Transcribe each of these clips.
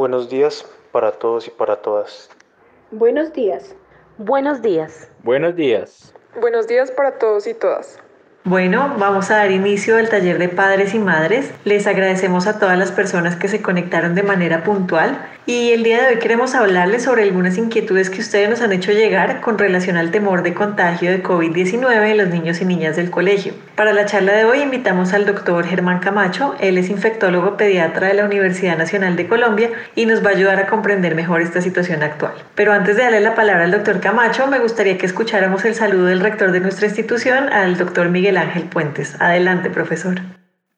Buenos días para todos y para todas. Buenos días. Buenos días. Buenos días. Buenos días para todos y todas. Bueno, vamos a dar inicio al taller de padres y madres. Les agradecemos a todas las personas que se conectaron de manera puntual y el día de hoy queremos hablarles sobre algunas inquietudes que ustedes nos han hecho llegar con relación al temor de contagio de COVID-19 en los niños y niñas del colegio. Para la charla de hoy invitamos al doctor Germán Camacho, él es infectólogo pediatra de la Universidad Nacional de Colombia y nos va a ayudar a comprender mejor esta situación actual. Pero antes de darle la palabra al doctor Camacho, me gustaría que escucháramos el saludo del rector de nuestra institución, al doctor Miguel Ángel Puentes. Adelante, profesor.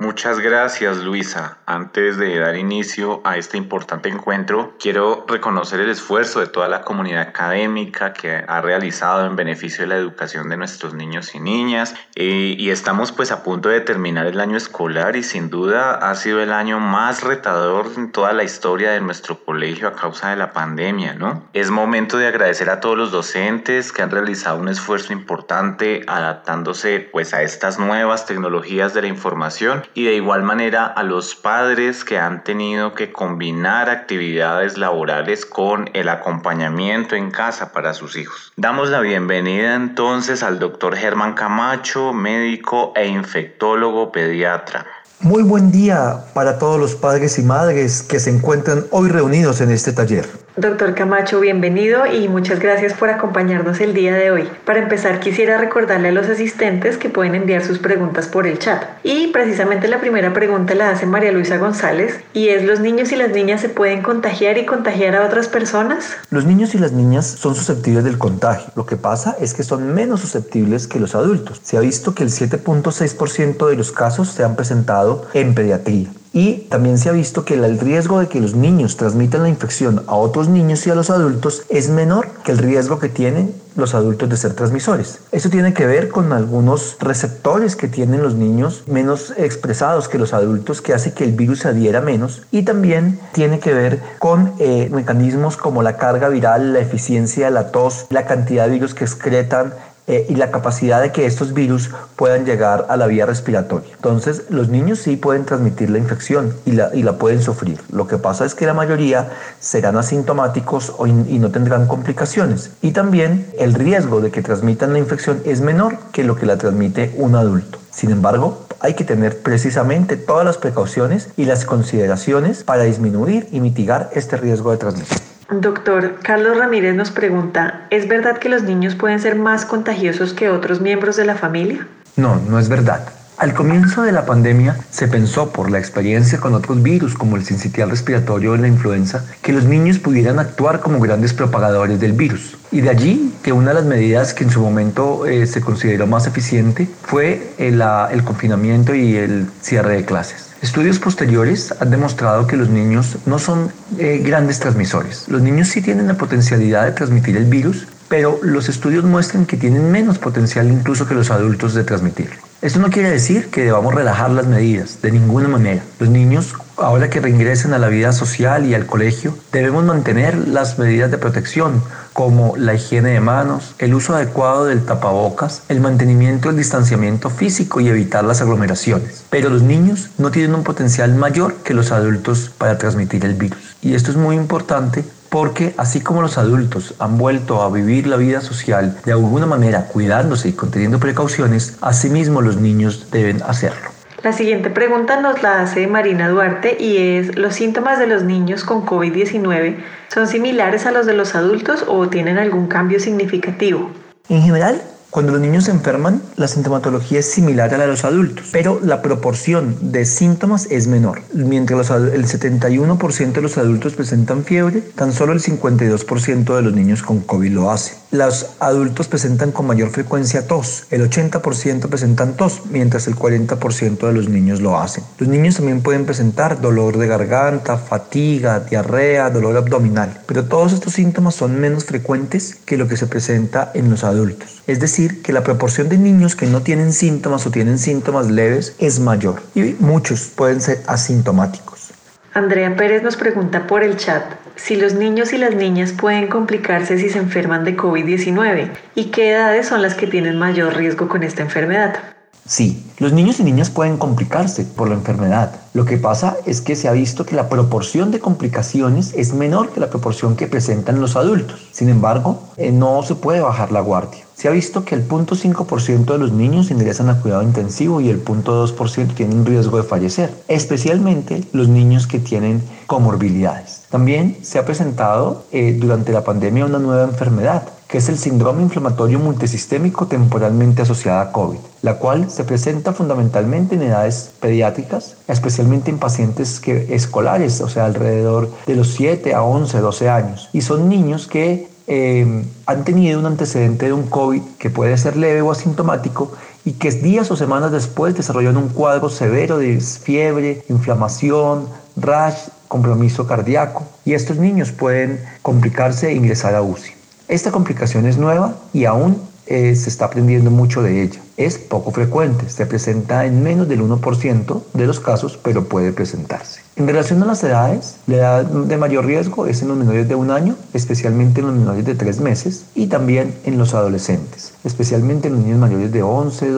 Muchas gracias Luisa. Antes de dar inicio a este importante encuentro, quiero reconocer el esfuerzo de toda la comunidad académica que ha realizado en beneficio de la educación de nuestros niños y niñas. Eh, y estamos pues a punto de terminar el año escolar y sin duda ha sido el año más retador en toda la historia de nuestro colegio a causa de la pandemia, ¿no? Es momento de agradecer a todos los docentes que han realizado un esfuerzo importante adaptándose pues a estas nuevas tecnologías de la información y de igual manera a los padres que han tenido que combinar actividades laborales con el acompañamiento en casa para sus hijos. Damos la bienvenida entonces al doctor Germán Camacho, médico e infectólogo pediatra. Muy buen día para todos los padres y madres que se encuentran hoy reunidos en este taller. Doctor Camacho, bienvenido y muchas gracias por acompañarnos el día de hoy. Para empezar, quisiera recordarle a los asistentes que pueden enviar sus preguntas por el chat. Y precisamente la primera pregunta la hace María Luisa González y es, ¿los niños y las niñas se pueden contagiar y contagiar a otras personas? Los niños y las niñas son susceptibles del contagio. Lo que pasa es que son menos susceptibles que los adultos. Se ha visto que el 7.6% de los casos se han presentado en pediatría. Y también se ha visto que el riesgo de que los niños transmitan la infección a otros niños y a los adultos es menor que el riesgo que tienen los adultos de ser transmisores. Eso tiene que ver con algunos receptores que tienen los niños menos expresados que los adultos que hace que el virus se adhiera menos y también tiene que ver con eh, mecanismos como la carga viral, la eficiencia de la tos, la cantidad de virus que excretan eh, y la capacidad de que estos virus puedan llegar a la vía respiratoria. Entonces, los niños sí pueden transmitir la infección y la, y la pueden sufrir. Lo que pasa es que la mayoría serán asintomáticos o y no tendrán complicaciones. Y también el riesgo de que transmitan la infección es menor que lo que la transmite un adulto. Sin embargo, hay que tener precisamente todas las precauciones y las consideraciones para disminuir y mitigar este riesgo de transmisión. Doctor, Carlos Ramírez nos pregunta, ¿es verdad que los niños pueden ser más contagiosos que otros miembros de la familia? No, no es verdad. Al comienzo de la pandemia se pensó por la experiencia con otros virus como el sincitial respiratorio o la influenza que los niños pudieran actuar como grandes propagadores del virus. Y de allí que una de las medidas que en su momento eh, se consideró más eficiente fue el, el confinamiento y el cierre de clases. Estudios posteriores han demostrado que los niños no son eh, grandes transmisores. Los niños sí tienen la potencialidad de transmitir el virus, pero los estudios muestran que tienen menos potencial incluso que los adultos de transmitirlo. Esto no quiere decir que debamos relajar las medidas, de ninguna manera. Los niños, ahora que reingresen a la vida social y al colegio, debemos mantener las medidas de protección, como la higiene de manos, el uso adecuado del tapabocas, el mantenimiento del distanciamiento físico y evitar las aglomeraciones. Pero los niños no tienen un potencial mayor que los adultos para transmitir el virus. Y esto es muy importante porque así como los adultos han vuelto a vivir la vida social de alguna manera cuidándose y conteniendo precauciones, asimismo los niños deben hacerlo. La siguiente pregunta nos la hace Marina Duarte y es, ¿los síntomas de los niños con COVID-19 son similares a los de los adultos o tienen algún cambio significativo? En general, Cuando los niños se enferman, la sintomatología es similar a la de los adultos, pero la proporción de síntomas es menor. Mientras el 71% de los adultos presentan fiebre, tan solo el 52% de los niños con COVID lo hace. Los adultos presentan con mayor frecuencia tos, el 80% presentan tos, mientras el 40% de los niños lo hacen. Los niños también pueden presentar dolor de garganta, fatiga, diarrea, dolor abdominal, pero todos estos síntomas son menos frecuentes que lo que se presenta en los adultos. Es decir, que la proporción de niños que no tienen síntomas o tienen síntomas leves es mayor y muchos pueden ser asintomáticos. Andrea Pérez nos pregunta por el chat si los niños y las niñas pueden complicarse si se enferman de COVID-19 y qué edades son las que tienen mayor riesgo con esta enfermedad. Sí, los niños y niñas pueden complicarse por la enfermedad. Lo que pasa es que se ha visto que la proporción de complicaciones es menor que la proporción que presentan los adultos. Sin embargo, eh, no se puede bajar la guardia. Se ha visto que el 0.5% de los niños ingresan a cuidado intensivo y el 0.2% tienen riesgo de fallecer, especialmente los niños que tienen comorbilidades. También se ha presentado eh, durante la pandemia una nueva enfermedad, que es el síndrome inflamatorio multisistémico temporalmente asociado a COVID, la cual se presenta fundamentalmente en edades pediátricas, especialmente en pacientes escolares, o sea, alrededor de los 7 a 11, 12 años. Y son niños que eh, han tenido un antecedente de un COVID que puede ser leve o asintomático y que días o semanas después desarrollan un cuadro severo de fiebre, inflamación, rash, compromiso cardíaco y estos niños pueden complicarse e ingresar a UCI. Esta complicación es nueva y aún eh, se está aprendiendo mucho de ella. Es poco frecuente, se presenta en menos del 1% de los casos, pero puede presentarse. En relación a las edades, la edad de mayor riesgo es en los menores de un año, especialmente en los menores de tres meses y también en los adolescentes, especialmente en los niños mayores de 11,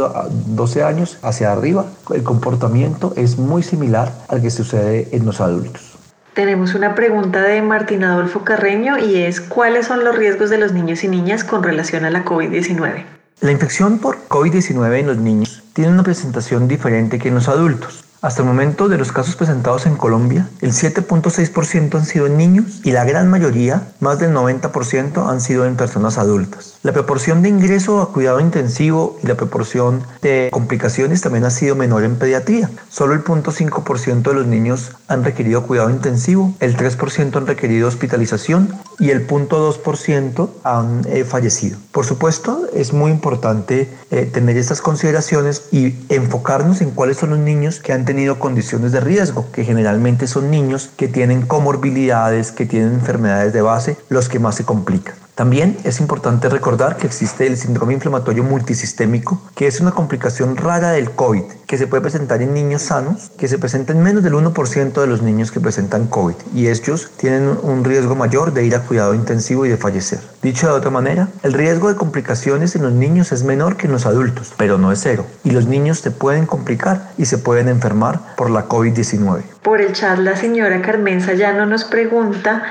12 años hacia arriba. El comportamiento es muy similar al que sucede en los adultos. Tenemos una pregunta de Martín Adolfo Carreño y es ¿cuáles son los riesgos de los niños y niñas con relación a la COVID-19? La infección por COVID-19 en los niños tiene una presentación diferente que en los adultos. Hasta el momento de los casos presentados en Colombia, el 7.6% han sido en niños y la gran mayoría, más del 90%, han sido en personas adultas. La proporción de ingreso a cuidado intensivo y la proporción de complicaciones también ha sido menor en pediatría. Solo el 0.5% de los niños han requerido cuidado intensivo, el 3% han requerido hospitalización y el 0.2% han eh, fallecido. Por supuesto, es muy importante eh, tener estas consideraciones y enfocarnos en cuáles son los niños que han tenido tenido condiciones de riesgo, que generalmente son niños que tienen comorbilidades, que tienen enfermedades de base, los que más se complican. También es importante recordar que existe el síndrome inflamatorio multisistémico, que es una complicación rara del COVID, que se puede presentar en niños sanos, que se presenta en menos del 1% de los niños que presentan COVID, y ellos tienen un riesgo mayor de ir a cuidado intensivo y de fallecer. Dicho de otra manera, el riesgo de complicaciones en los niños es menor que en los adultos, pero no es cero, y los niños se pueden complicar y se pueden enfermar por la COVID-19. Por el chat, la señora Carmen Sayano nos pregunta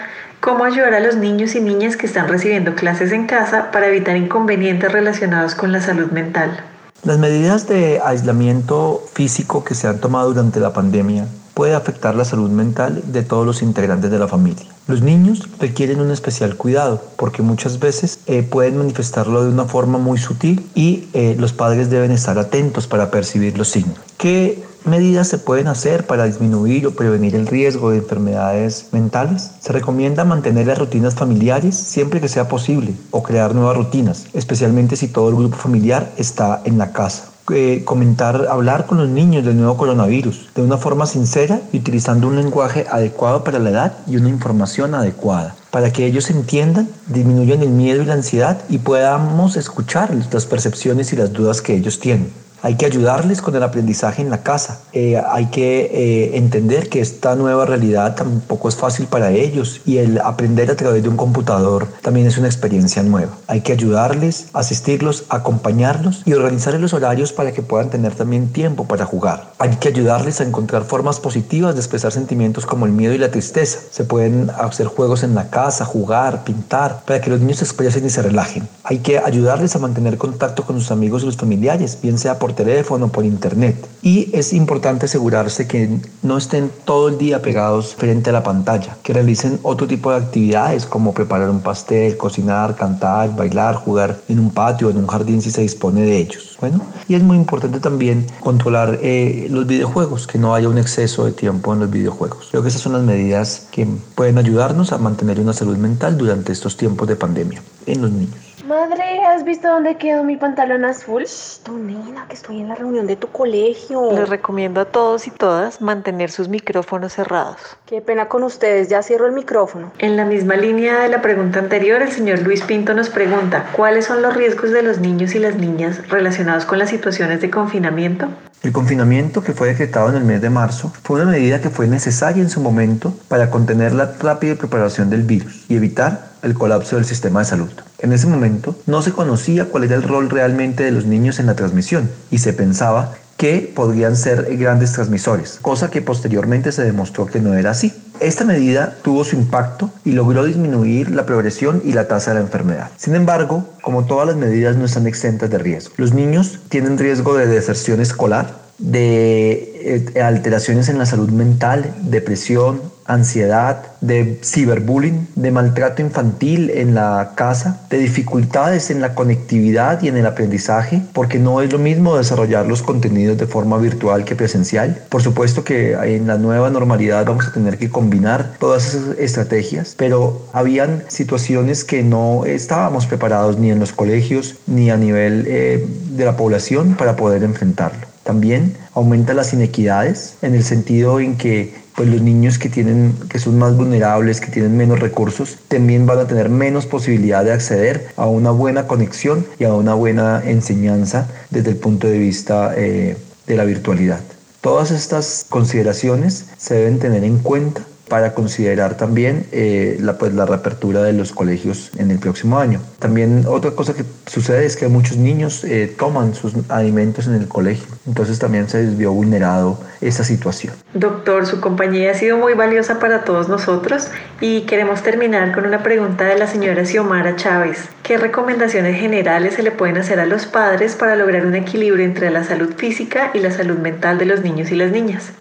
cómo ayudar a los niños y niñas que están recibiendo clases en casa para evitar inconvenientes relacionados con la salud mental. Las medidas de aislamiento físico que se han tomado durante la pandemia puede afectar la salud mental de todos los integrantes de la familia. Los niños requieren un especial cuidado porque muchas veces eh, pueden manifestarlo de una forma muy sutil y eh, los padres deben estar atentos para percibir los signos. ¿Qué medidas se pueden hacer para disminuir o prevenir el riesgo de enfermedades mentales? Se recomienda mantener las rutinas familiares siempre que sea posible o crear nuevas rutinas, especialmente si todo el grupo familiar está en la casa. Eh, comentar, hablar con los niños del nuevo coronavirus de una forma sincera y utilizando un lenguaje adecuado para la edad y una información adecuada para que ellos entiendan, disminuyan el miedo y la ansiedad y podamos escuchar las percepciones y las dudas que ellos tienen. Hay que ayudarles con el aprendizaje en la casa. Eh, hay que eh, entender que esta nueva realidad tampoco es fácil para ellos y el aprender a través de un computador también es una experiencia nueva. Hay que ayudarles, asistirlos, acompañarlos y organizar los horarios para que puedan tener también tiempo para jugar. Hay que ayudarles a encontrar formas positivas de expresar sentimientos como el miedo y la tristeza. Se pueden hacer juegos en la casa, jugar, pintar, para que los niños se expresen y se relajen. Hay que ayudarles a mantener contacto con sus amigos y los familiares, bien sea por teléfono, por internet. Y es importante asegurarse que no estén todo el día pegados frente a la pantalla, que realicen otro tipo de actividades como preparar un pastel, cocinar, cantar, bailar, jugar en un patio, en un jardín si se dispone de ellos. Bueno, y es muy importante también controlar eh, los videojuegos, que no haya un exceso de tiempo en los videojuegos. Creo que esas son las medidas que pueden ayudarnos a mantener una salud mental durante estos tiempos de pandemia en los niños. Madre, ¿has visto dónde quedó mi pantalón azul? Shh, tu nena, que estoy en la reunión de tu colegio. Les recomiendo a todos y todas mantener sus micrófonos cerrados. Qué pena con ustedes, ya cierro el micrófono. En la misma línea de la pregunta anterior, el señor Luis Pinto nos pregunta, ¿cuáles son los riesgos de los niños y las niñas relacionados con las situaciones de confinamiento? El confinamiento que fue decretado en el mes de marzo fue una medida que fue necesaria en su momento para contener la rápida propagación del virus y evitar el colapso del sistema de salud. En ese momento no se conocía cuál era el rol realmente de los niños en la transmisión y se pensaba que podrían ser grandes transmisores, cosa que posteriormente se demostró que no era así. Esta medida tuvo su impacto y logró disminuir la progresión y la tasa de la enfermedad. Sin embargo, como todas las medidas no están exentas de riesgo. Los niños tienen riesgo de deserción escolar, de eh, alteraciones en la salud mental, depresión, ansiedad, de ciberbullying, de maltrato infantil en la casa, de dificultades en la conectividad y en el aprendizaje, porque no es lo mismo desarrollar los contenidos de forma virtual que presencial. Por supuesto que en la nueva normalidad vamos a tener que combinar todas esas estrategias, pero habían situaciones que no estábamos preparados ni en los colegios ni a nivel eh, de la población para poder enfrentarlo. También aumenta las inequidades en el sentido en que pues los niños que tienen que son más vulnerables, que tienen menos recursos, también van a tener menos posibilidad de acceder a una buena conexión y a una buena enseñanza desde el punto de vista eh, de la virtualidad. Todas estas consideraciones se deben tener en cuenta para considerar también eh, la, pues, la reapertura de los colegios en el próximo año. También otra cosa que sucede es que muchos niños eh, toman sus alimentos en el colegio, entonces también se vio vulnerado esa situación. Doctor, su compañía ha sido muy valiosa para todos nosotros y queremos terminar con una pregunta de la señora Xiomara Chávez. ¿Qué recomendaciones generales se le pueden hacer a los padres para lograr un equilibrio entre la salud física y la salud mental de los niños y las niñas?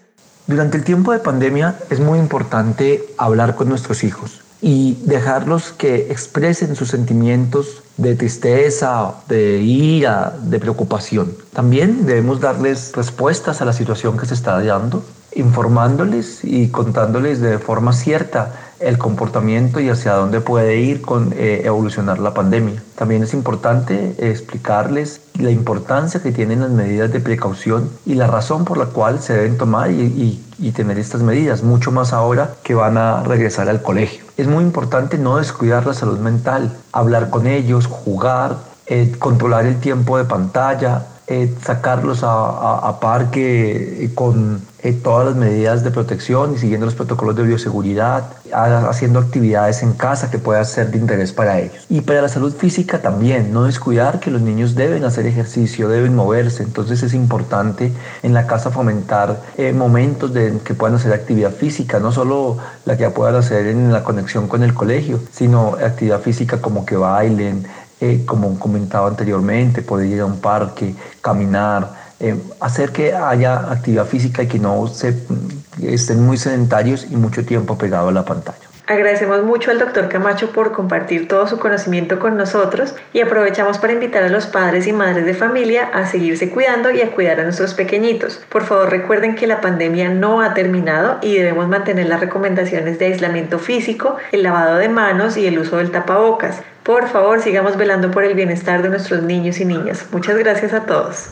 Durante el tiempo de pandemia es muy importante hablar con nuestros hijos y dejarlos que expresen sus sentimientos de tristeza, de ira, de preocupación. También debemos darles respuestas a la situación que se está dando, informándoles y contándoles de forma cierta el comportamiento y hacia dónde puede ir con eh, evolucionar la pandemia. También es importante explicarles la importancia que tienen las medidas de precaución y la razón por la cual se deben tomar y, tener estas medidas, mucho más ahora que van a regresar al colegio. Es muy importante no descuidar la salud mental, hablar con ellos, jugar, eh, controlar el tiempo de pantalla, eh, sacarlos a, parque con eh, todas las medidas de protección y siguiendo los protocolos de bioseguridad, haciendo actividades en casa que puedan ser de interés para ellos. Y para la salud física también, no descuidar que los niños deben hacer ejercicio, deben moverse, entonces es importante en la casa fomentar eh, momentos de que puedan hacer actividad física, no solo la que puedan hacer en la conexión con el colegio, sino actividad física como que bailen, eh, como comentaba anteriormente, poder ir a un parque, caminar, eh, hacer que haya actividad física y que no estén muy sedentarios y mucho tiempo pegado a la pantalla. Agradecemos mucho al doctor Camacho por compartir todo su conocimiento con nosotros y aprovechamos para invitar a los padres y madres de familia a seguirse cuidando y a cuidar a nuestros pequeñitos. Por favor recuerden que la pandemia no ha terminado y debemos mantener las recomendaciones de aislamiento físico, el lavado de manos y el uso del tapabocas. Por favor sigamos velando por el bienestar de nuestros niños y niñas. Muchas gracias a todos.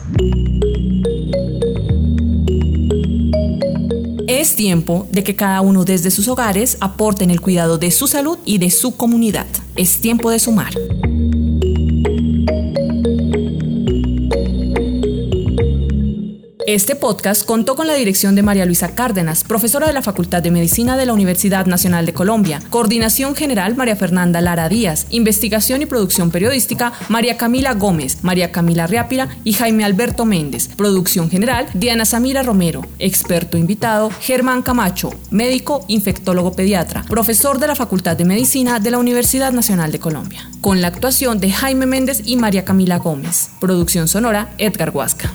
Es tiempo de que cada uno desde sus hogares aporte en el cuidado de su salud y de su comunidad. Es tiempo de sumar. Este podcast contó con la dirección de María Luisa Cárdenas, profesora de la Facultad de Medicina de la Universidad Nacional de Colombia. Coordinación General María Fernanda Lara Díaz. Investigación y producción periodística María Camila Gómez, María Camila Riápira y Jaime Alberto Méndez. Producción General Diana Samira Romero. Experto invitado Germán Camacho, médico infectólogo pediatra, profesor de la Facultad de Medicina de la Universidad Nacional de Colombia. Con la actuación de Jaime Méndez y María Camila Gómez. Producción sonora Edgar Huasca.